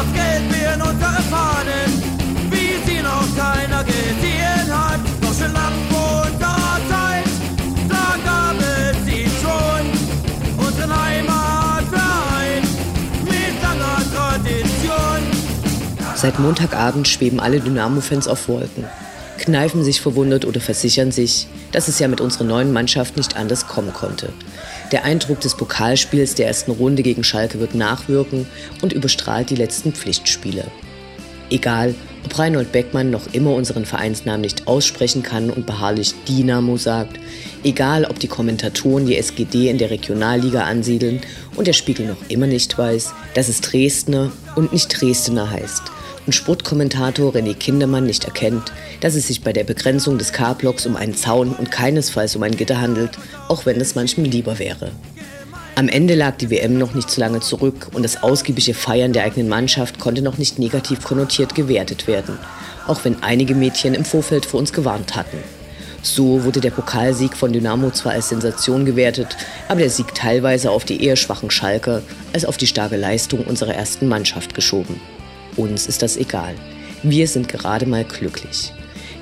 das Leben. Schwarz-Gelb werden unsere Fahnen, wie sie noch keiner gesehen hat. Doch schon vor unserer Zeit, da gab es sie schon. Unseren Heimatverein mit langer Tradition. Seit Montagabend schweben alle Dynamo-Fans auf Wolken kneifen sich verwundert oder versichern sich, dass es ja mit unserer neuen Mannschaft nicht anders kommen konnte. Der Eindruck des Pokalspiels der ersten Runde gegen Schalke wird nachwirken und überstrahlt die letzten Pflichtspiele. Egal, ob Reinhold Beckmann noch immer unseren Vereinsnamen nicht aussprechen kann und beharrlich Dynamo sagt, egal ob die Kommentatoren die SGD in der Regionalliga ansiedeln und der Spiegel noch immer nicht weiß, dass es Dresdner und nicht Dresdner heißt und Sportkommentator René Kindermann nicht erkennt, dass es sich bei der Begrenzung des K-Blocks um einen Zaun und keinesfalls um ein Gitter handelt, auch wenn es manchem lieber wäre. Am Ende lag die WM noch nicht so lange zurück und das ausgiebige Feiern der eigenen Mannschaft konnte noch nicht negativ konnotiert gewertet werden, auch wenn einige Mädchen im Vorfeld vor uns gewarnt hatten. So wurde der Pokalsieg von Dynamo zwar als Sensation gewertet, aber der Sieg teilweise auf die eher schwachen Schalke als auf die starke Leistung unserer ersten Mannschaft geschoben. Uns ist das egal. Wir sind gerade mal glücklich.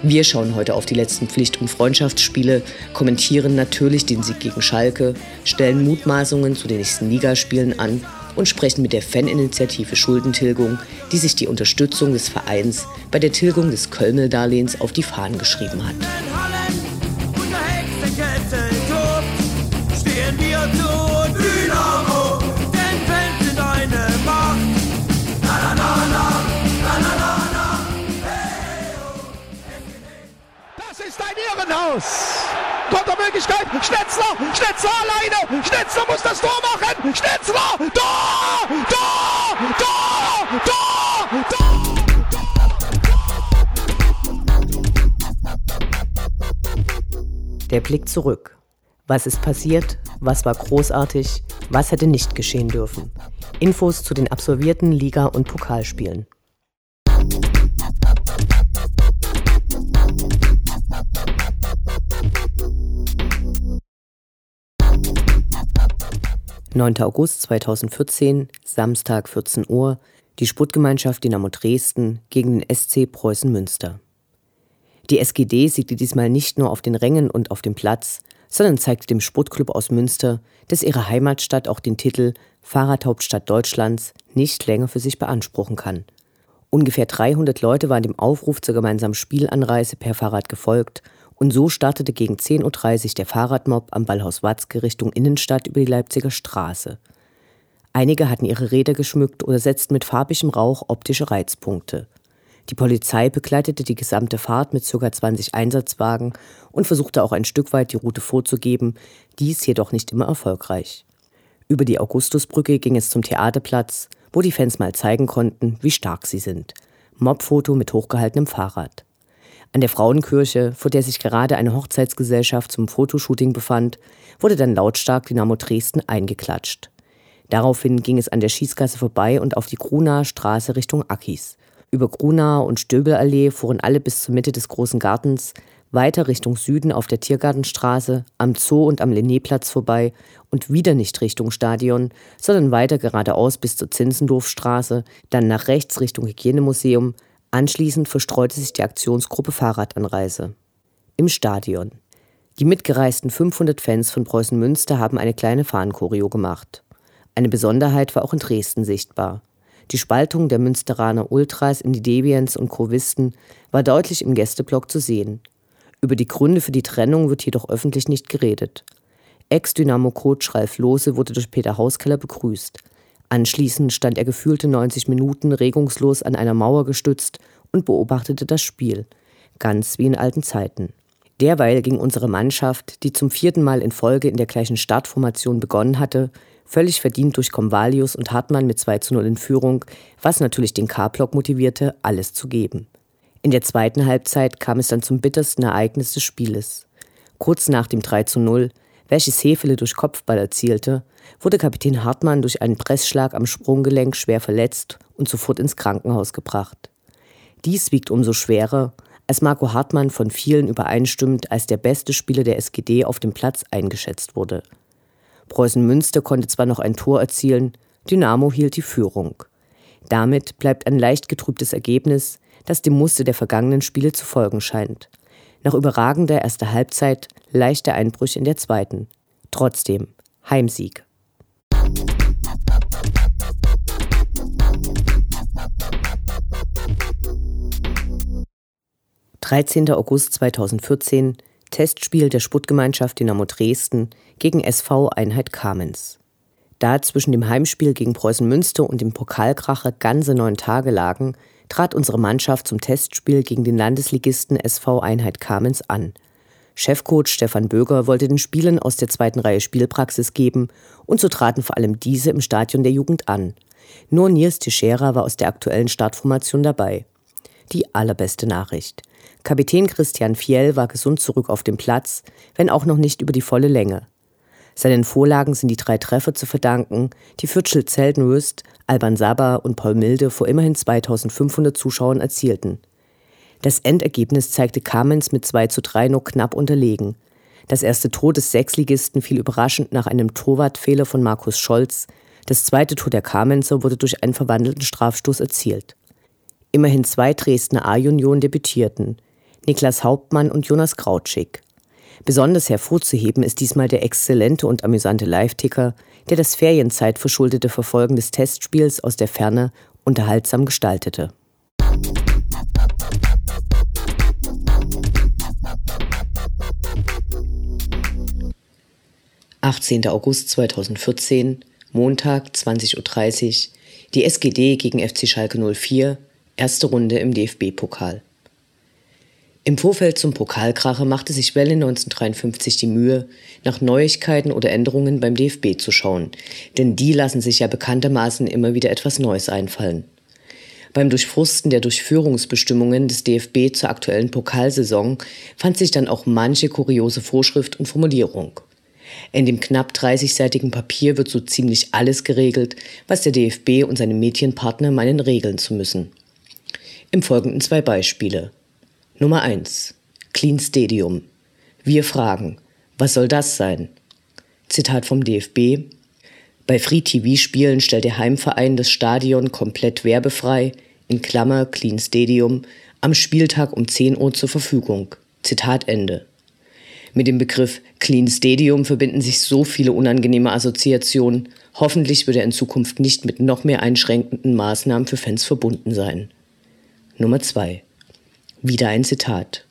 Wir schauen heute auf die letzten Pflicht- und Freundschaftsspiele, kommentieren natürlich den Sieg gegen Schalke, stellen Mutmaßungen zu den nächsten Ligaspielen an und sprechen mit der Faninitiative Schuldentilgung, die sich die Unterstützung des Vereins bei der Tilgung des Kölmel-Darlehens auf die Fahnen geschrieben hat. Irrenhaus. Kontermöglichkeit. Schnetzler, Schnetzler alleine. Schnetzler muss das Tor machen. Schnetzler, Tor, Tor, Tor, Tor, Tor. Der Blick zurück. Was ist passiert? Was war großartig? Was hätte nicht geschehen dürfen? Infos zu den absolvierten Liga- und Pokalspielen. 9. August 2014, Samstag 14 Uhr, die Sportgemeinschaft Dynamo Dresden gegen den SC Preußen Münster. Die SGD siegte diesmal nicht nur auf den Rängen und auf dem Platz, sondern zeigte dem Sportclub aus Münster, dass ihre Heimatstadt auch den Titel Fahrradhauptstadt Deutschlands nicht länger für sich beanspruchen kann. Ungefähr 300 Leute waren dem Aufruf zur gemeinsamen Spielanreise per Fahrrad gefolgt und so startete gegen 10.30 Uhr der Fahrradmob am Ballhaus Watzke Richtung Innenstadt über die Leipziger Straße. Einige hatten ihre Räder geschmückt oder setzten mit farbigem Rauch optische Reizpunkte. Die Polizei begleitete die gesamte Fahrt mit ca. 20 Einsatzwagen und versuchte auch ein Stück weit die Route vorzugeben, dies jedoch nicht immer erfolgreich. Über die Augustusbrücke ging es zum Theaterplatz, wo die Fans mal zeigen konnten, wie stark sie sind. Mobfoto mit hochgehaltenem Fahrrad. An der Frauenkirche, vor der sich gerade eine Hochzeitsgesellschaft zum Fotoshooting befand, wurde dann lautstark Dynamo Dresden eingeklatscht. Daraufhin ging es an der Schießgasse vorbei und auf die Grunaer Straße Richtung Akis. Über Grunaer und Stöbelallee fuhren alle bis zur Mitte des großen Gartens, weiter Richtung Süden auf der Tiergartenstraße, am Zoo und am Lennéplatz vorbei und wieder nicht Richtung Stadion, sondern weiter geradeaus bis zur Zinzendorfstraße, dann nach rechts Richtung Hygienemuseum, Anschließend verstreute sich die Aktionsgruppe Fahrradanreise. Im Stadion. Die mitgereisten 500 Fans von Preußen Münster haben eine kleine Fahnenchoreo gemacht. Eine Besonderheit war auch in Dresden sichtbar. Die Spaltung der Münsteraner Ultras in die Deviants und Crovisten war deutlich im Gästeblock zu sehen. Über die Gründe für die Trennung wird jedoch öffentlich nicht geredet. Ex-Dynamo-Coach Ralf Lohse wurde durch Peter Hauskeller begrüßt. Anschließend stand er gefühlte 90 Minuten regungslos an einer Mauer gestützt und beobachtete das Spiel, ganz wie in alten Zeiten. Derweil ging unsere Mannschaft, die zum vierten Mal in Folge in der gleichen Startformation begonnen hatte, völlig verdient durch Convalius und Hartmann mit 2 zu 0 in Führung, was natürlich den K-Block motivierte, alles zu geben. In der zweiten Halbzeit kam es dann zum bittersten Ereignis des Spieles. Kurz nach dem 3 zu 0, welches Hefele durch Kopfball erzielte, wurde Kapitän Hartmann durch einen Pressschlag am Sprunggelenk schwer verletzt und sofort ins Krankenhaus gebracht. Dies wiegt umso schwerer, als Marco Hartmann von vielen übereinstimmend als der beste Spieler der SGD auf dem Platz eingeschätzt wurde. Preußen Münster konnte zwar noch ein Tor erzielen, Dynamo hielt die Führung. Damit bleibt ein leicht getrübtes Ergebnis, das dem Muster der vergangenen Spiele zu folgen scheint. Nach überragender erster Halbzeit leichte Einbrüche in der zweiten. Trotzdem Heimsieg. Dreizehnter August 2014 Testspiel der Sputtgemeinschaft Dynamo Dresden gegen SV Einheit Kamenz. Da zwischen dem Heimspiel gegen Preußen Münster und dem Pokalkracher ganze neun Tage lagen, trat unsere Mannschaft zum Testspiel gegen den Landesligisten SV Einheit Kamenz an. Chefcoach Stefan Böger wollte den Spielern aus der zweiten Reihe Spielpraxis geben und so traten vor allem diese im Stadion der Jugend an. Nur Nils Teixeira war aus der aktuellen Startformation dabei. Die allerbeste Nachricht. Kapitän Christian Fiel war gesund zurück auf dem Platz, wenn auch noch nicht über die volle Länge. Seinen Vorlagen sind die drei Treffer zu verdanken, die Fürtschel Zeltenröst, Alban Saba und Paul Milde vor immerhin 2500 Zuschauern erzielten. Das Endergebnis zeigte Kamenz mit 2 zu 3 nur knapp unterlegen. Das erste Tor des Sechsligisten fiel überraschend nach einem Torwartfehler von Markus Scholz. Das zweite Tor der Kamenzer wurde durch einen verwandelten Strafstoß erzielt. Immerhin zwei Dresdner A-Junioren debütierten. Niklas Hauptmann und Jonas Krautschik. Besonders hervorzuheben ist diesmal der exzellente und amüsante Live-Ticker, der das Ferienzeit verschuldete Verfolgen des Testspiels aus der Ferne unterhaltsam gestaltete. Achtzehnter August 2014, Montag 20.30 Uhr, die SGD gegen FC Schalke 04, erste Runde im DFB-Pokal. Im Vorfeld zum Pokalkracher machte sich Welle 1953 die Mühe, nach Neuigkeiten oder Änderungen beim DFB zu schauen, denn die lassen sich ja bekanntermaßen immer wieder etwas Neues einfallen. Beim Durchfrusten der Durchführungsbestimmungen des DFB zur aktuellen Pokalsaison fand sich dann auch manche kuriose Vorschrift und Formulierung. In dem knapp 30-seitigen Papier wird so ziemlich alles geregelt, was der DFB und seine Medienpartner meinen regeln zu müssen. Im Folgenden zwei Beispiele. Nummer 1. Clean Stadium. Wir fragen, was soll das sein? Zitat vom DFB. Bei Free-TV-Spielen stellt der Heimverein das Stadion komplett werbefrei, in Klammer Clean Stadium, am Spieltag um 10 Uhr zur Verfügung. Zitat Ende. Mit dem Begriff Clean Stadium verbinden sich so viele unangenehme Assoziationen. Hoffentlich wird er in Zukunft nicht mit noch mehr einschränkenden Maßnahmen für Fans verbunden sein. Nummer 2. Wieder ein Zitat.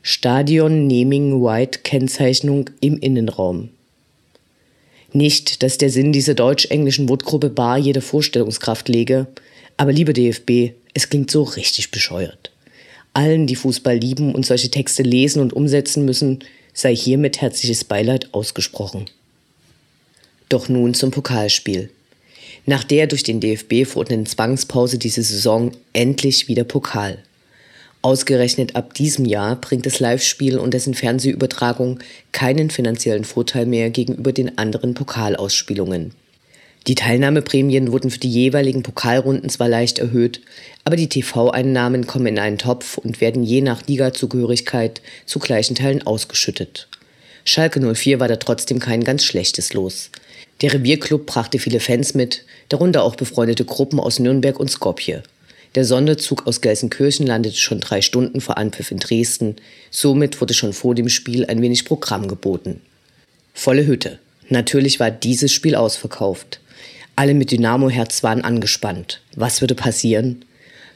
Stadion Naming White Kennzeichnung im Innenraum. Nicht, dass der Sinn dieser deutsch-englischen Wortgruppe bar jede Vorstellungskraft lege, aber liebe DFB, es klingt so richtig bescheuert. Allen, die Fußball lieben und solche Texte lesen und umsetzen müssen, sei hiermit herzliches Beileid ausgesprochen. Doch nun zum Pokalspiel. Nach der durch den DFB verordneten Zwangspause diese Saison endlich wieder Pokal. Ausgerechnet ab diesem Jahr bringt das Live-Spiel und dessen Fernsehübertragung keinen finanziellen Vorteil mehr gegenüber den anderen Pokalausspielungen. Die Teilnahmeprämien wurden für die jeweiligen Pokalrunden zwar leicht erhöht, aber die TV-Einnahmen kommen in einen Topf und werden je nach Ligazugehörigkeit zu gleichen Teilen ausgeschüttet. Schalke 04 war da trotzdem kein ganz schlechtes Los. Der Revierclub brachte viele Fans mit, darunter auch befreundete Gruppen aus Nürnberg und Skopje. Der Sonderzug aus Gelsenkirchen landete schon drei Stunden vor Anpfiff in Dresden. Somit wurde schon vor dem Spiel ein wenig Programm geboten. Volle Hütte. Natürlich war dieses Spiel ausverkauft. Alle mit Dynamo-Herz waren angespannt. Was würde passieren?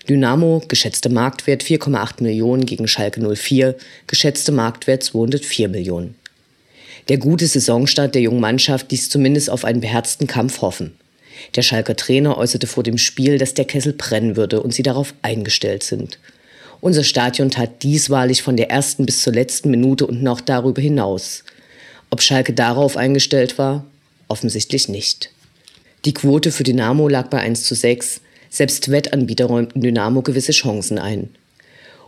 Dynamo, geschätzte Marktwert 4,8 Millionen gegen Schalke 04, geschätzte Marktwert 204 Millionen. Der gute Saisonstart der jungen Mannschaft ließ zumindest auf einen beherzten Kampf hoffen. Der Schalker Trainer äußerte vor dem Spiel, dass der Kessel brennen würde und sie darauf eingestellt sind. Unser Stadion tat dies wahrlich von der ersten bis zur letzten Minute und noch darüber hinaus. Ob Schalke darauf eingestellt war? Offensichtlich nicht. Die Quote für Dynamo lag bei 1 zu 6. Selbst Wettanbieter räumten Dynamo gewisse Chancen ein.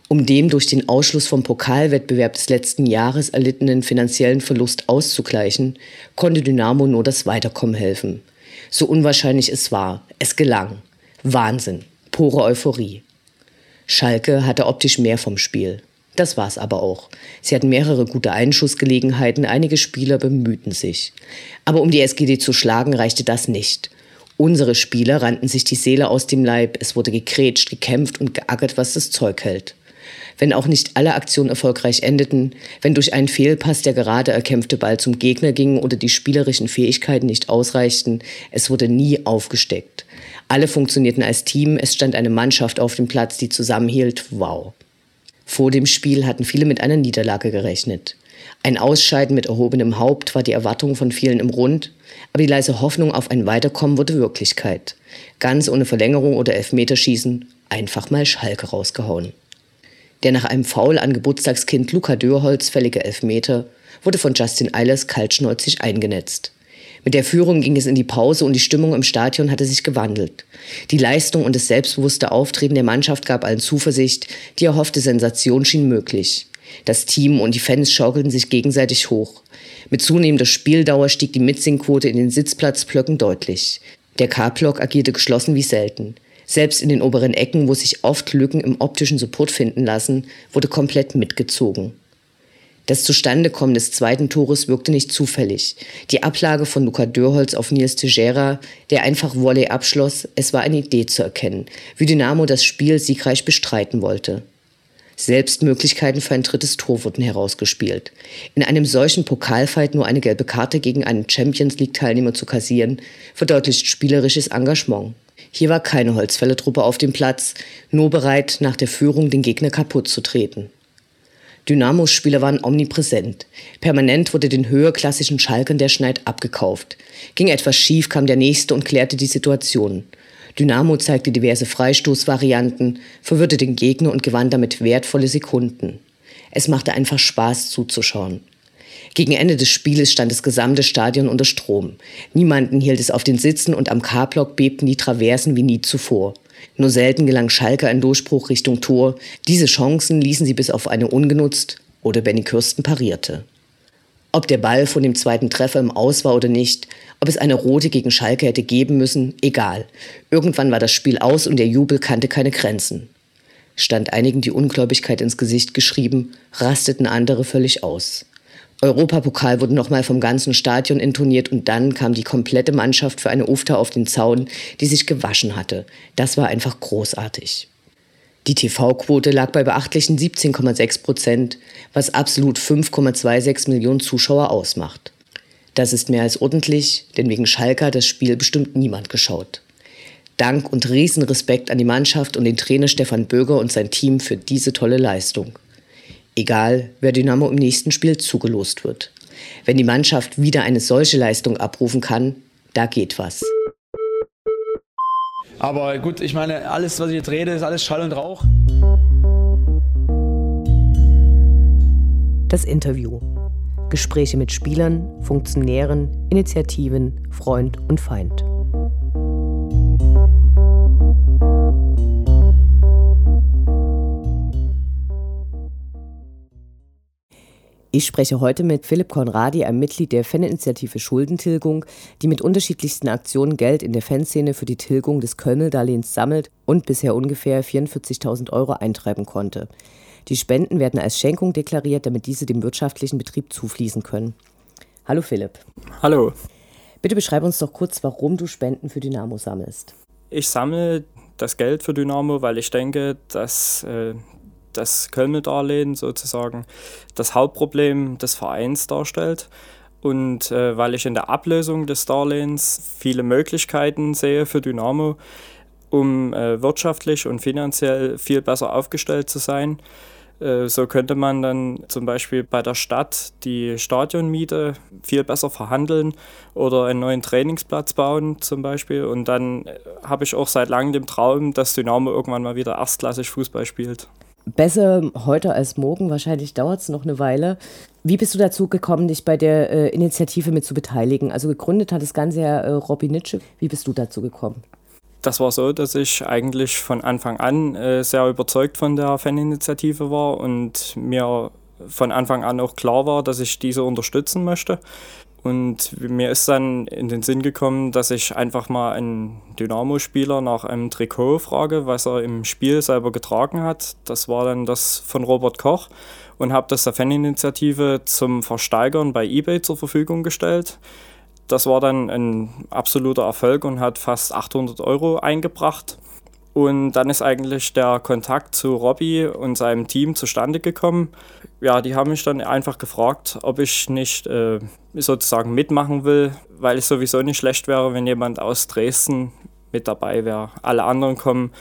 Um dem durch den Ausschluss vom Pokalwettbewerb des letzten Jahres erlittenen finanziellen Verlust auszugleichen, konnte Dynamo nur das Weiterkommen helfen. So unwahrscheinlich es war, es gelang. Wahnsinn, pure Euphorie. Schalke hatte optisch mehr vom Spiel. Das war's aber auch. Sie hatten mehrere gute Einschussgelegenheiten, einige Spieler bemühten sich. Aber um die SGD zu schlagen, reichte das nicht. Unsere Spieler rannten sich die Seele aus dem Leib, es wurde gekrätscht, gekämpft und geackert, was das Zeug hält. Wenn auch nicht alle Aktionen erfolgreich endeten, wenn durch einen Fehlpass der gerade erkämpfte Ball zum Gegner ging oder die spielerischen Fähigkeiten nicht ausreichten, es wurde nie aufgesteckt. Alle funktionierten als Team, es stand eine Mannschaft auf dem Platz, die zusammenhielt. Wow. Vor dem Spiel hatten viele mit einer Niederlage gerechnet. Ein Ausscheiden mit erhobenem Haupt war die Erwartung von vielen im Rund, aber die leise Hoffnung auf ein Weiterkommen wurde Wirklichkeit. Ganz ohne Verlängerung oder Elfmeterschießen, einfach mal Schalke rausgehauen. Der nach einem Foul an Geburtstagskind Luca Dörholz fällige Elfmeter wurde von Justin Eilers kaltschnäuzig eingenetzt. Mit der Führung ging es in die Pause und die Stimmung im Stadion hatte sich gewandelt. Die Leistung und das selbstbewusste Auftreten der Mannschaft gab allen Zuversicht, die erhoffte Sensation schien möglich. Das Team und die Fans schaukelten sich gegenseitig hoch. Mit zunehmender Spieldauer stieg die Mitsingquote in den Sitzplatzblöcken deutlich. Der K-Block agierte geschlossen wie selten. Selbst in den oberen Ecken, wo sich oft Lücken im optischen Support finden lassen, wurde komplett mitgezogen. Das Zustandekommen des zweiten Tores wirkte nicht zufällig. Die Ablage von Luca Dörholz auf Nils Tejera, der einfach Volley abschloss, es war eine Idee zu erkennen, wie Dynamo das Spiel siegreich bestreiten wollte. Selbst Möglichkeiten für ein drittes Tor wurden herausgespielt. In einem solchen Pokalfight nur eine gelbe Karte gegen einen Champions League-Teilnehmer zu kassieren, verdeutlicht spielerisches Engagement. Hier war keine Holzfällertruppe auf dem Platz, nur bereit, nach der Führung den Gegner kaputt zu treten. Dynamos Spieler waren omnipräsent. Permanent wurde den höherklassischen Schalkern der Schneid abgekauft. Ging etwas schief, kam der Nächste und klärte die Situation. Dynamo zeigte diverse Freistoßvarianten, verwirrte den Gegner und gewann damit wertvolle Sekunden. Es machte einfach Spaß zuzuschauen. Gegen Ende des Spieles stand das gesamte Stadion unter Strom. Niemanden hielt es auf den Sitzen und am K-Block bebten die Traversen wie nie zuvor. Nur selten gelang Schalke ein Durchbruch Richtung Tor. Diese Chancen ließen sie bis auf eine ungenutzt oder Benny Kürsten parierte. Ob der Ball von dem zweiten Treffer im Aus war oder nicht, ob es eine rote gegen Schalke hätte geben müssen, egal. Irgendwann war das Spiel aus und der Jubel kannte keine Grenzen. Stand einigen die Ungläubigkeit ins Gesicht geschrieben, rasteten andere völlig aus. Europapokal wurde nochmal vom ganzen Stadion intoniert und dann kam die komplette Mannschaft für eine Ufta auf den Zaun, die sich gewaschen hatte. Das war einfach großartig. Die TV-Quote lag bei beachtlichen 17,6 Prozent, was absolut 5,26 Millionen Zuschauer ausmacht. Das ist mehr als ordentlich, denn wegen Schalke hat das Spiel bestimmt niemand geschaut. Dank und Riesenrespekt an die Mannschaft und den Trainer Stefan Böger und sein Team für diese tolle Leistung. Egal, wer Dynamo im nächsten Spiel zugelost wird. Wenn die Mannschaft wieder eine solche Leistung abrufen kann, da geht was. Aber gut, ich meine, alles, was ich jetzt rede, ist alles Schall und Rauch. Das Interview. Gespräche mit Spielern, Funktionären, Initiativen, Freund und Feind. Ich spreche heute mit Philipp Konradi, einem Mitglied der Faninitiative Schuldentilgung, die mit unterschiedlichsten Aktionen Geld in der Fanszene für die Tilgung des Kölmel-Darlehens sammelt und bisher ungefähr 44.000 Euro eintreiben konnte. Die Spenden werden als Schenkung deklariert, damit diese dem wirtschaftlichen Betrieb zufließen können. Hallo Philipp. Hallo. Bitte beschreib uns doch kurz, warum du Spenden für Dynamo sammelst. Ich sammle das Geld für Dynamo, weil ich denke, dass äh, das Köln-Darlehen sozusagen das Hauptproblem des Vereins darstellt. und äh, weil ich in der Ablösung des Darlehens viele Möglichkeiten sehe für Dynamo, um äh, wirtschaftlich und finanziell viel besser aufgestellt zu sein. Äh, so könnte man dann zum Beispiel bei der Stadt die Stadionmiete viel besser verhandeln oder einen neuen Trainingsplatz bauen zum Beispiel. Und dann äh, habe ich auch seit langem den Traum, dass Dynamo irgendwann mal wieder erstklassig Fußball spielt. Besser heute als morgen, wahrscheinlich dauert es noch eine Weile. Wie bist du dazu gekommen, dich bei der äh, Initiative mit zu beteiligen? Also gegründet hat das Ganze ja äh, Robin Nitsche. Wie bist du dazu gekommen? Das war so, dass ich eigentlich von Anfang an äh, sehr überzeugt von der Faninitiative war und mir von Anfang an auch klar war, dass ich diese unterstützen möchte. Und mir ist dann in den Sinn gekommen, dass ich einfach mal einen Dynamo-Spieler nach einem Trikot frage, was er im Spiel selber getragen hat. Das war dann das von Robert Koch und habe das der Faninitiative zum Versteigern bei eBay zur Verfügung gestellt. Das war dann ein absoluter Erfolg und hat fast 800 Euro eingebracht. Und dann ist eigentlich der Kontakt zu Robbie und seinem Team zustande gekommen. Ja, die haben mich dann einfach gefragt, ob ich nicht äh, sozusagen mitmachen will, weil es sowieso nicht schlecht wäre, wenn jemand aus Dresden mit dabei wäre. Alle anderen kommen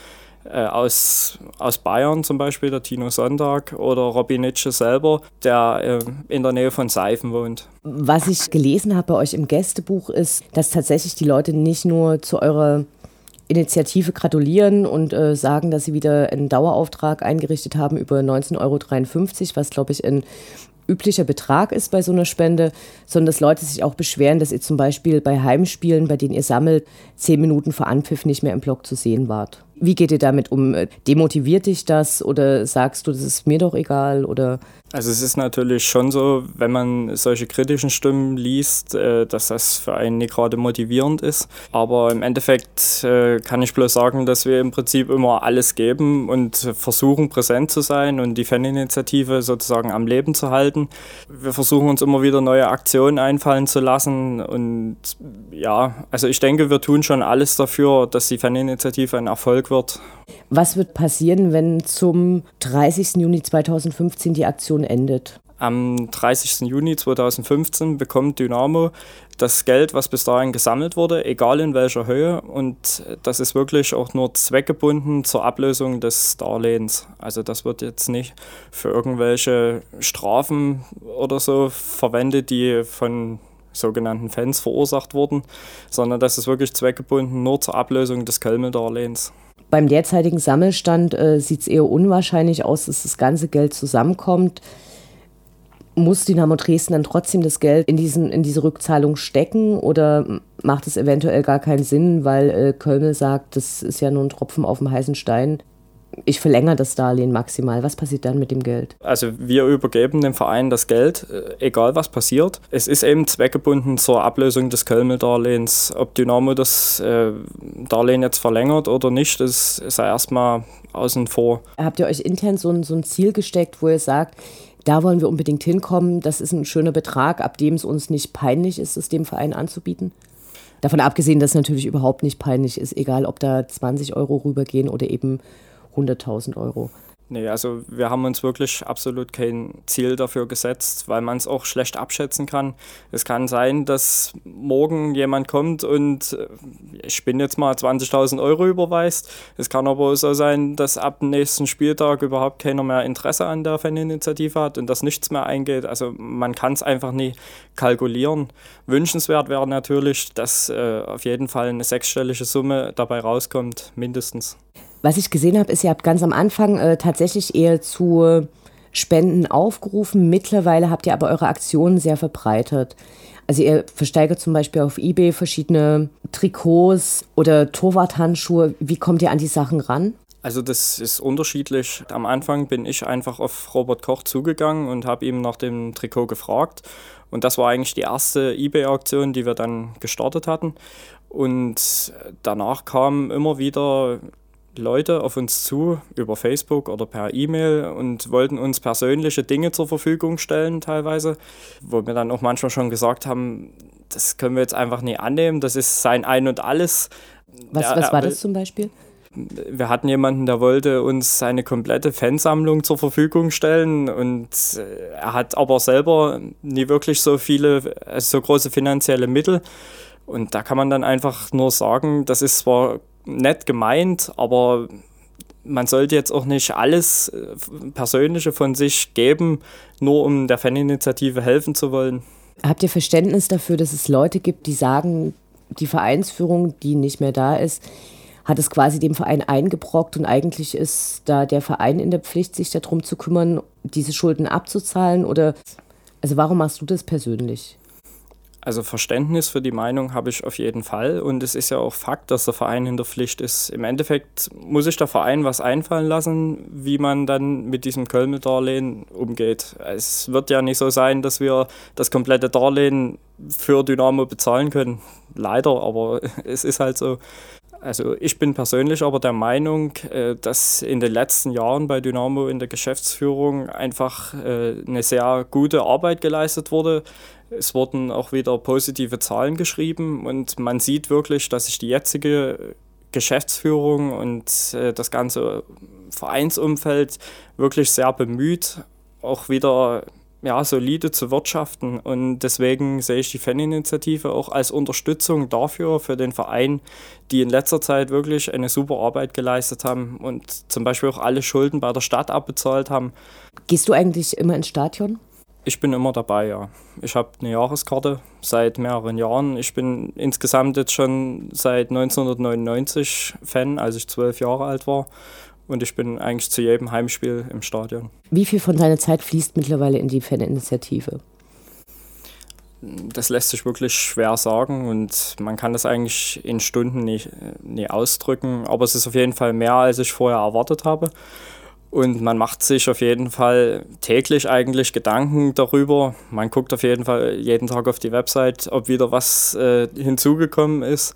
äh, aus, aus Bayern zum Beispiel, der Tino Sonntag oder Robin Nitsche selber, der äh, in der Nähe von Seifen wohnt. Was ich gelesen habe bei euch im Gästebuch ist, dass tatsächlich die Leute nicht nur zu eurer Initiative gratulieren und äh, sagen, dass sie wieder einen Dauerauftrag eingerichtet haben über 19,53 Euro, was glaube ich ein üblicher Betrag ist bei so einer Spende, sondern dass Leute sich auch beschweren, dass ihr zum Beispiel bei Heimspielen, bei denen ihr sammelt, zehn Minuten vor Anpfiff nicht mehr im Blog zu sehen wart. Wie geht ihr damit um? Demotiviert dich das oder sagst du, das ist mir doch egal oder also es ist natürlich schon so, wenn man solche kritischen Stimmen liest, äh, dass das für einen nicht gerade motivierend ist. Aber im Endeffekt äh, kann ich bloß sagen, dass wir im Prinzip immer alles geben und versuchen präsent zu sein und die Faninitiative sozusagen am Leben zu halten. Wir versuchen uns immer wieder neue Aktionen einfallen zu lassen und ja, also ich denke, wir tun schon alles dafür, dass die Faninitiative ein Erfolg wird. Was wird passieren, wenn zum 30. Juni 2015 die Aktion endet? Am 30. Juni 2015 bekommt Dynamo das Geld, was bis dahin gesammelt wurde, egal in welcher Höhe. Und das ist wirklich auch nur zweckgebunden zur Ablösung des Darlehens. Also das wird jetzt nicht für irgendwelche Strafen oder so verwendet, die von sogenannten Fans verursacht wurden, sondern das ist wirklich zweckgebunden nur zur Ablösung des Kölmel-Darlehens. Beim derzeitigen Sammelstand äh, sieht es eher unwahrscheinlich aus, dass das ganze Geld zusammenkommt. Muss Dynamo Dresden dann trotzdem das Geld in, diesen, in diese Rückzahlung stecken oder macht es eventuell gar keinen Sinn, weil äh, Kölmel sagt, das ist ja nur ein Tropfen auf dem heißen Stein? Ich verlängere das Darlehen maximal. Was passiert dann mit dem Geld? Also wir übergeben dem Verein das Geld, äh, egal was passiert. Es ist eben zweckgebunden zur Ablösung des Kölmel-Darlehens. Ob Dynamo das äh, Darlehen jetzt verlängert oder nicht, das ist ja erstmal außen vor. Habt ihr euch intern so ein, so ein Ziel gesteckt, wo ihr sagt, da wollen wir unbedingt hinkommen, das ist ein schöner Betrag, ab dem es uns nicht peinlich ist, es dem Verein anzubieten? Davon abgesehen, dass es natürlich überhaupt nicht peinlich ist, egal ob da 20 Euro rübergehen oder eben 100.000 Euro. Nee, also wir haben uns wirklich absolut kein Ziel dafür gesetzt, weil man es auch schlecht abschätzen kann. Es kann sein, dass morgen jemand kommt und äh, ich bin jetzt mal 20.000 Euro überweist. Es kann aber so sein, dass ab dem nächsten Spieltag überhaupt keiner mehr Interesse an der Faninitiative hat und dass nichts mehr eingeht. Also man kann es einfach nie kalkulieren. Wünschenswert wäre natürlich, dass äh, auf jeden Fall eine sechsstellige Summe dabei rauskommt, mindestens. Was ich gesehen habe, ist, ihr habt ganz am Anfang äh, tatsächlich eher zu Spenden aufgerufen. Mittlerweile habt ihr aber eure Aktionen sehr verbreitert. Also ihr versteigert zum Beispiel auf eBay verschiedene Trikots oder Torwarthandschuhe. Wie kommt ihr an die Sachen ran? Also das ist unterschiedlich. Am Anfang bin ich einfach auf Robert Koch zugegangen und habe ihm nach dem Trikot gefragt. Und das war eigentlich die erste eBay-Auktion, die wir dann gestartet hatten. Und danach kamen immer wieder Leute auf uns zu über Facebook oder per E-Mail und wollten uns persönliche Dinge zur Verfügung stellen teilweise, wo wir dann auch manchmal schon gesagt haben, das können wir jetzt einfach nicht annehmen, das ist sein Ein und Alles. Was, was war das zum Beispiel? Wir hatten jemanden, der wollte uns seine komplette Fansammlung zur Verfügung stellen und äh, er hat aber selber nie wirklich so viele, also so große finanzielle Mittel. Und da kann man dann einfach nur sagen, das ist zwar nett gemeint, aber man sollte jetzt auch nicht alles äh, Persönliche von sich geben, nur um der Faninitiative helfen zu wollen. Habt ihr Verständnis dafür, dass es Leute gibt, die sagen, die Vereinsführung, die nicht mehr da ist, hat es quasi dem Verein eingebrockt und eigentlich ist da der Verein in der Pflicht, sich darum zu kümmern, diese Schulden abzuzahlen? Oder also warum machst du das persönlich? Also Verständnis für die Meinung habe ich auf jeden Fall und es ist ja auch Fakt, dass der Verein in der Pflicht ist. Im Endeffekt muss sich der Verein was einfallen lassen, wie man dann mit diesem Köln-Darlehen umgeht. Es wird ja nicht so sein, dass wir das komplette Darlehen für Dynamo bezahlen können. Leider, aber es ist halt so. Also ich bin persönlich aber der Meinung, äh, dass in den letzten Jahren bei Dynamo in der Geschäftsführung einfach äh, eine sehr gute Arbeit geleistet wurde. Es wurden auch wieder positive Zahlen geschrieben und man sieht wirklich, dass sich die jetzige Geschäftsführung und äh, das ganze Vereinsumfeld wirklich sehr bemüht, auch wieder ja, solide zu wirtschaften. Und deswegen sehe ich die Faninitiative auch als Unterstützung dafür, für den Verein, die in letzter Zeit wirklich eine super Arbeit geleistet haben und zum Beispiel auch alle Schulden bei der Stadt abbezahlt haben. Gehst du eigentlich immer ins Stadion? Ich bin immer dabei, ja. Ich habe eine Jahreskarte seit mehreren Jahren. Ich bin insgesamt jetzt schon seit 1999 Fan, als ich zwölf Jahre alt war und ich bin eigentlich zu jedem Heimspiel im Stadion. Wie viel von deiner Zeit fließt mittlerweile in die Faninitiative? Das lässt sich wirklich schwer sagen und man kann das eigentlich in Stunden nicht, nicht ausdrücken, aber es ist auf jeden Fall mehr, als ich vorher erwartet habe. Und man macht sich auf jeden Fall täglich eigentlich Gedanken darüber. Man guckt auf jeden Fall jeden Tag auf die Website, ob wieder was äh, hinzugekommen ist.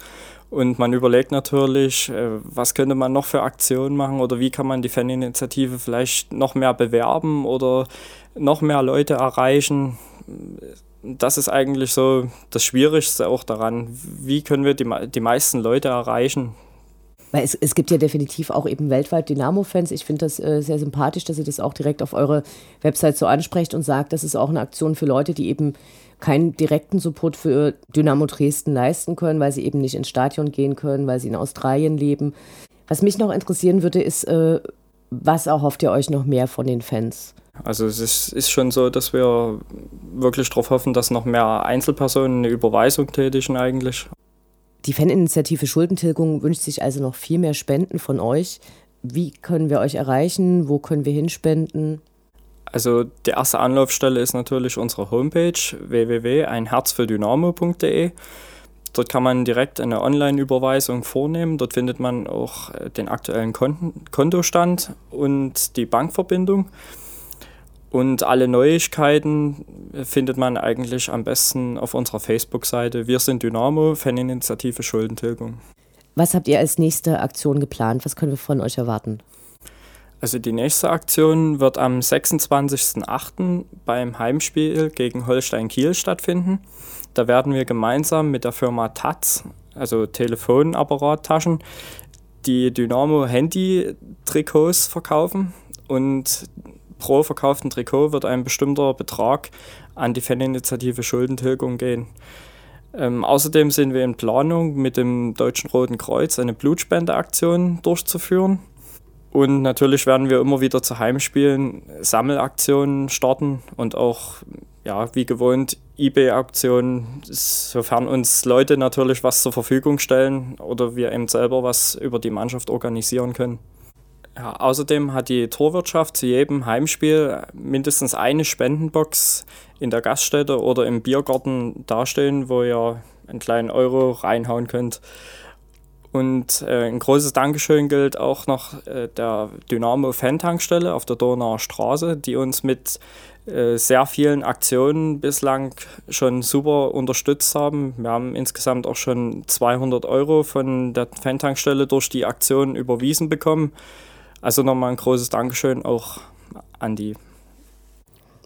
Und man überlegt natürlich, äh, was könnte man noch für Aktionen machen oder wie kann man die Faninitiative vielleicht noch mehr bewerben oder noch mehr Leute erreichen. Das ist eigentlich so das Schwierigste auch daran. Wie können wir die, die meisten Leute erreichen? Weil es, es gibt ja definitiv auch eben weltweit Dynamo-Fans. Ich finde das äh, sehr sympathisch, dass ihr das auch direkt auf eure Website so ansprecht und sagt, das ist auch eine Aktion für Leute, die eben keinen direkten Support für Dynamo Dresden leisten können, weil sie eben nicht ins Stadion gehen können, weil sie in Australien leben. Was mich noch interessieren würde, ist, äh, was erhofft ihr euch noch mehr von den Fans? Also es ist, ist schon so, dass wir wirklich darauf hoffen, dass noch mehr Einzelpersonen eine Überweisung tätigen eigentlich. Die Faninitiative Schuldentilgung wünscht sich also noch viel mehr Spenden von euch. Wie können wir euch erreichen? Wo können wir hinspenden? Also die erste Anlaufstelle ist natürlich unsere Homepage www.einherzfürdynamo.de. Dort kann man direkt eine Online-Überweisung vornehmen. Dort findet man auch äh, den aktuellen Kontostand und die Bankverbindung. Und alle Neuigkeiten findet man eigentlich am besten auf unserer Facebook-Seite Wir sind Dynamo, Faninitiative Schuldentilgung. Was habt ihr als nächste Aktion geplant? Was können wir von euch erwarten? Also die nächste Aktion wird am 26.08. beim Heimspiel gegen Holstein Kiel stattfinden. Da werden wir gemeinsam mit der Firma Taz, also Telefonapparattaschen, die Dynamo Handy Trikots verkaufen und pro verkauften Trikot wird ein bestimmter Betrag an die Faninitiative Schuldentilgung gehen. Ähm, außerdem sind wir in Planung, mit dem Deutschen Roten Kreuz eine Blutspendeaktion durchzuführen. Und natürlich werden wir immer wieder zu Heimspielen Sammelaktionen starten und auch, ja, wie gewohnt, eBay-Aktionen, sofern uns Leute natürlich was zur Verfügung stellen oder wir eben selber was über die Mannschaft organisieren können. Ja, außerdem hat die Torwirtschaft zu jedem Heimspiel mindestens eine Spendenbox in der Gaststätte oder im Biergarten dastehen, wo ihr einen kleinen Euro reinhauen könnt. Und äh, ein großes Dankeschön gilt auch noch äh, der Dynamo Fan-Tankstelle auf der Donauer Straße, die uns mit äh, sehr vielen Aktionen bislang schon super unterstützt haben. Wir haben insgesamt auch schon 200 Euro von der Fan-Tankstelle durch die Aktion überwiesen bekommen. Also nochmal ein großes Dankeschön auch an die.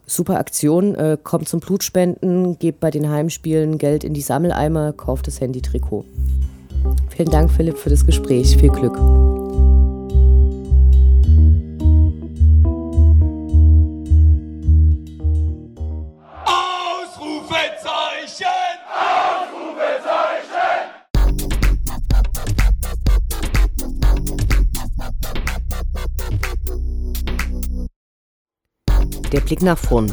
Super Aktion, äh, kommt zum Blutspenden, gebt bei den Heimspielen Geld in die Sammeleimer, kauft das Handy-Trikot. Vielen Dank, Philipp, für das Gespräch. Viel Glück. Der Blick nach vorn.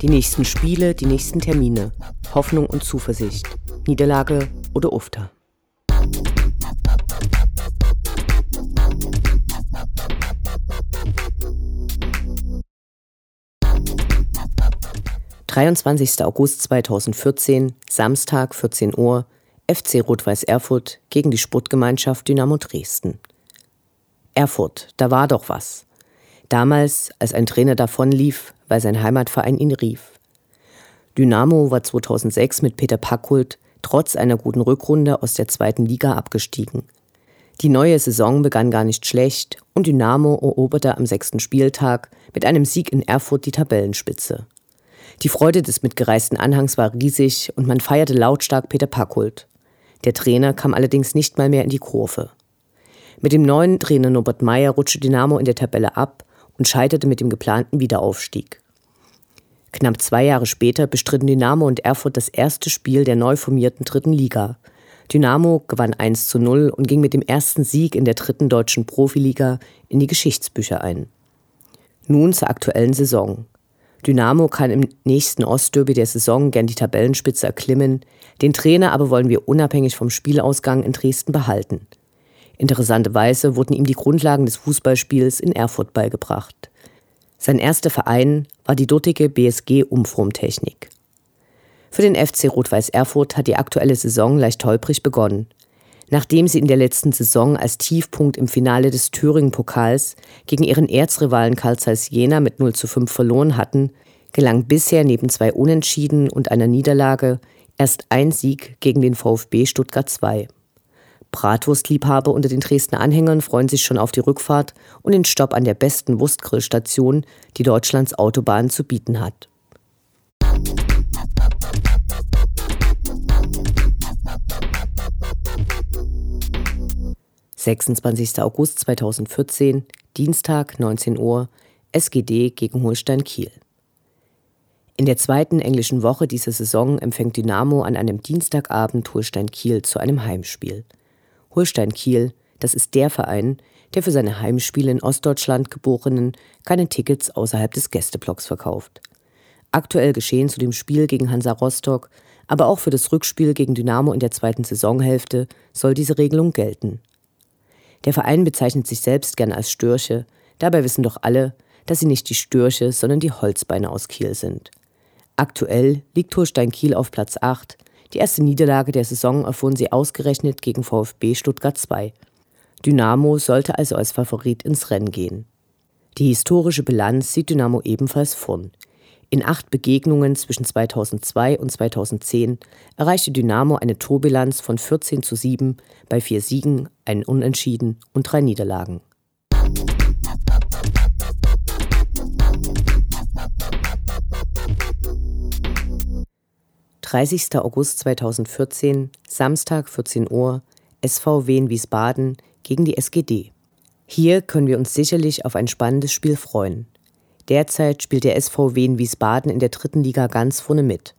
Die nächsten Spiele, die nächsten Termine. Hoffnung und Zuversicht. Niederlage oder Ufter. 23. August 2014, Samstag 14 Uhr, FC Rot-Weiß Erfurt gegen die Sportgemeinschaft Dynamo Dresden. Erfurt, da war doch was. Damals, als ein Trainer davonlief, weil sein Heimatverein ihn rief. Dynamo war 2006 mit Peter Packhult trotz einer guten Rückrunde aus der zweiten Liga abgestiegen. Die neue Saison begann gar nicht schlecht und Dynamo eroberte am sechsten Spieltag mit einem Sieg in Erfurt die Tabellenspitze. Die Freude des mitgereisten Anhangs war riesig und man feierte lautstark Peter Packhult. Der Trainer kam allerdings nicht mal mehr in die Kurve. Mit dem neuen Trainer Norbert Meyer rutschte Dynamo in der Tabelle ab und scheiterte mit dem geplanten Wiederaufstieg. Knapp zwei Jahre später bestritten Dynamo und Erfurt das erste Spiel der neu formierten dritten Liga. Dynamo gewann 1 zu 0 und ging mit dem ersten Sieg in der dritten deutschen Profiliga in die Geschichtsbücher ein. Nun zur aktuellen Saison. Dynamo kann im nächsten Ostderby der Saison gern die Tabellenspitze erklimmen, den Trainer aber wollen wir unabhängig vom Spielausgang in Dresden behalten. Interessanterweise wurden ihm die Grundlagen des Fußballspiels in Erfurt beigebracht. Sein erster Verein war die dortige BSG Umformtechnik. Für den FC Rot-Weiß Erfurt hat die aktuelle Saison leicht holprig begonnen. Nachdem sie in der letzten Saison als Tiefpunkt im Finale des Thüringen-Pokals gegen ihren Erzrivalen Karl Zeiss Jena mit 0 zu 5 verloren hatten, gelang bisher neben zwei Unentschieden und einer Niederlage erst ein Sieg gegen den VfB Stuttgart 2. Bratwurstliebhaber unter den Dresdner Anhängern freuen sich schon auf die Rückfahrt und den Stopp an der besten Wurstgrillstation, die Deutschlands Autobahn zu bieten hat. 26. August 2014, Dienstag, 19 Uhr, SGD gegen Holstein Kiel. In der zweiten englischen Woche dieser Saison empfängt Dynamo an einem Dienstagabend Holstein Kiel zu einem Heimspiel. Holstein Kiel, das ist der Verein, der für seine Heimspiele in Ostdeutschland Geborenen keine Tickets außerhalb des Gästeblocks verkauft. Aktuell geschehen zu dem Spiel gegen Hansa Rostock, aber auch für das Rückspiel gegen Dynamo in der zweiten Saisonhälfte soll diese Regelung gelten. Der Verein bezeichnet sich selbst gern als Störche, dabei wissen doch alle, dass sie nicht die Störche, sondern die Holzbeine aus Kiel sind. Aktuell liegt Holstein Kiel auf Platz 8. Die erste Niederlage der Saison erfuhren sie ausgerechnet gegen VfB Stuttgart 2. Dynamo sollte also als Favorit ins Rennen gehen. Die historische Bilanz sieht Dynamo ebenfalls vorn. In acht Begegnungen zwischen 2002 und 2010 erreichte Dynamo eine Torbilanz von 14 zu 7 bei vier Siegen, einen Unentschieden und drei Niederlagen. (30. August 2014, Samstag 14 Uhr, SV Wien Wiesbaden gegen die SGD. Hier können wir uns sicherlich auf ein spannendes Spiel freuen. Derzeit spielt der SVW in Wiesbaden in der dritten Liga ganz vorne mit.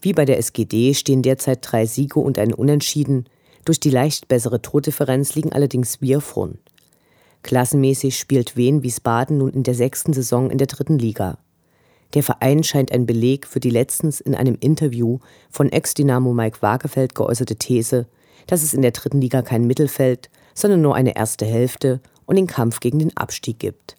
Wie bei der SGD stehen derzeit drei Siege und ein Unentschieden. Durch die leicht bessere Tordifferenz liegen allerdings wir vorn. Klassenmäßig spielt Wien Wiesbaden nun in der sechsten Saison in der dritten Liga. Der Verein scheint ein Beleg für die letztens in einem Interview von Ex-Dynamo Mike Wagefeld geäußerte These, dass es in der dritten Liga kein Mittelfeld, sondern nur eine erste Hälfte und den Kampf gegen den Abstieg gibt.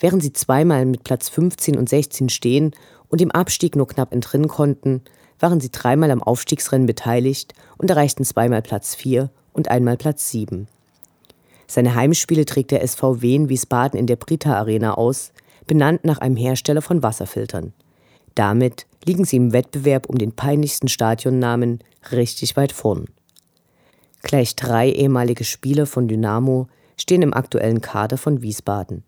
Während sie zweimal mit Platz 15 und 16 stehen und im Abstieg nur knapp entrinnen konnten, waren sie dreimal am Aufstiegsrennen beteiligt und erreichten zweimal Platz 4 und einmal Platz 7. Seine Heimspiele trägt der SV Wien Wiesbaden in der Brita Arena aus, benannt nach einem Hersteller von Wasserfiltern. Damit liegen sie im Wettbewerb um den peinlichsten Stadionnamen richtig weit vorn. Gleich drei ehemalige Spieler von Dynamo stehen im aktuellen Kader von Wiesbaden.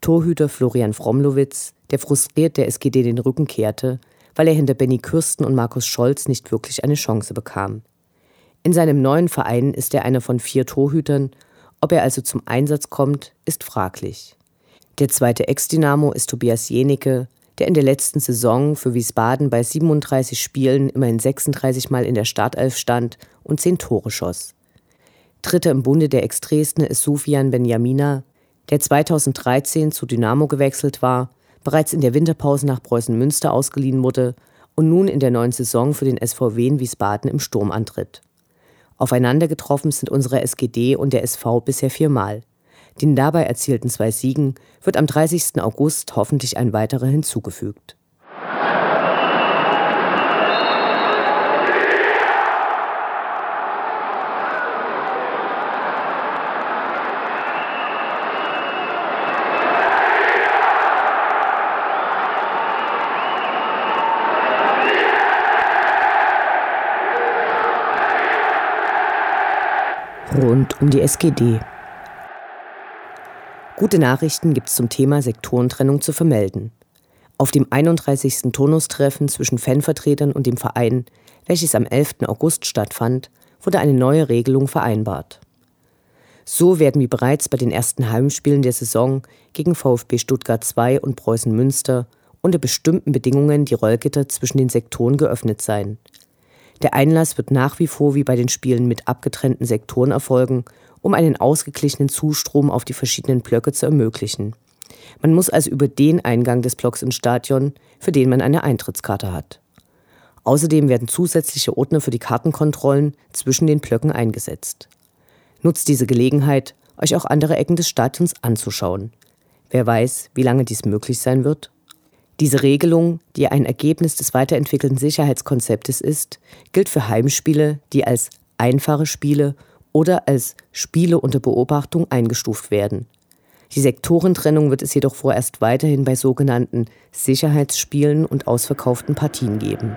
Torhüter Florian Fromlowitz, der frustriert der SGD den Rücken kehrte, weil er hinter Benny Kürsten und Markus Scholz nicht wirklich eine Chance bekam. In seinem neuen Verein ist er einer von vier Torhütern, ob er also zum Einsatz kommt, ist fraglich. Der zweite Ex-Dynamo ist Tobias Jenicke, der in der letzten Saison für Wiesbaden bei 37 Spielen immerhin 36 Mal in der Startelf stand und 10 Tore schoss. Dritter im Bunde der Ex-Dresdner ist Sufian Benjamina, der 2013 zu Dynamo gewechselt war, bereits in der Winterpause nach Preußen Münster ausgeliehen wurde und nun in der neuen Saison für den SVW in Wiesbaden im Sturm antritt. Aufeinander getroffen sind unsere SGD und der SV bisher viermal. Den dabei erzielten zwei Siegen wird am 30. August hoffentlich ein weiterer hinzugefügt. Rund um die SGD. Gute Nachrichten gibt es zum Thema Sektorentrennung zu vermelden. Auf dem 31. Turnustreffen zwischen Fanvertretern und dem Verein, welches am 11. August stattfand, wurde eine neue Regelung vereinbart. So werden wie bereits bei den ersten Heimspielen der Saison gegen VfB Stuttgart 2 und Preußen Münster unter bestimmten Bedingungen die Rollgitter zwischen den Sektoren geöffnet sein. Der Einlass wird nach wie vor wie bei den Spielen mit abgetrennten Sektoren erfolgen, um einen ausgeglichenen Zustrom auf die verschiedenen Blöcke zu ermöglichen. Man muss also über den Eingang des Blocks ins Stadion, für den man eine Eintrittskarte hat. Außerdem werden zusätzliche Ordner für die Kartenkontrollen zwischen den Blöcken eingesetzt. Nutzt diese Gelegenheit, euch auch andere Ecken des Stadions anzuschauen. Wer weiß, wie lange dies möglich sein wird diese Regelung, die ein Ergebnis des weiterentwickelten Sicherheitskonzeptes ist, gilt für Heimspiele, die als einfache Spiele oder als Spiele unter Beobachtung eingestuft werden. Die Sektorentrennung wird es jedoch vorerst weiterhin bei sogenannten Sicherheitsspielen und ausverkauften Partien geben.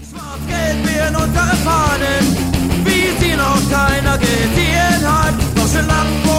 erfahren, wie sie noch keiner gesehen hat. Noch schon lang vor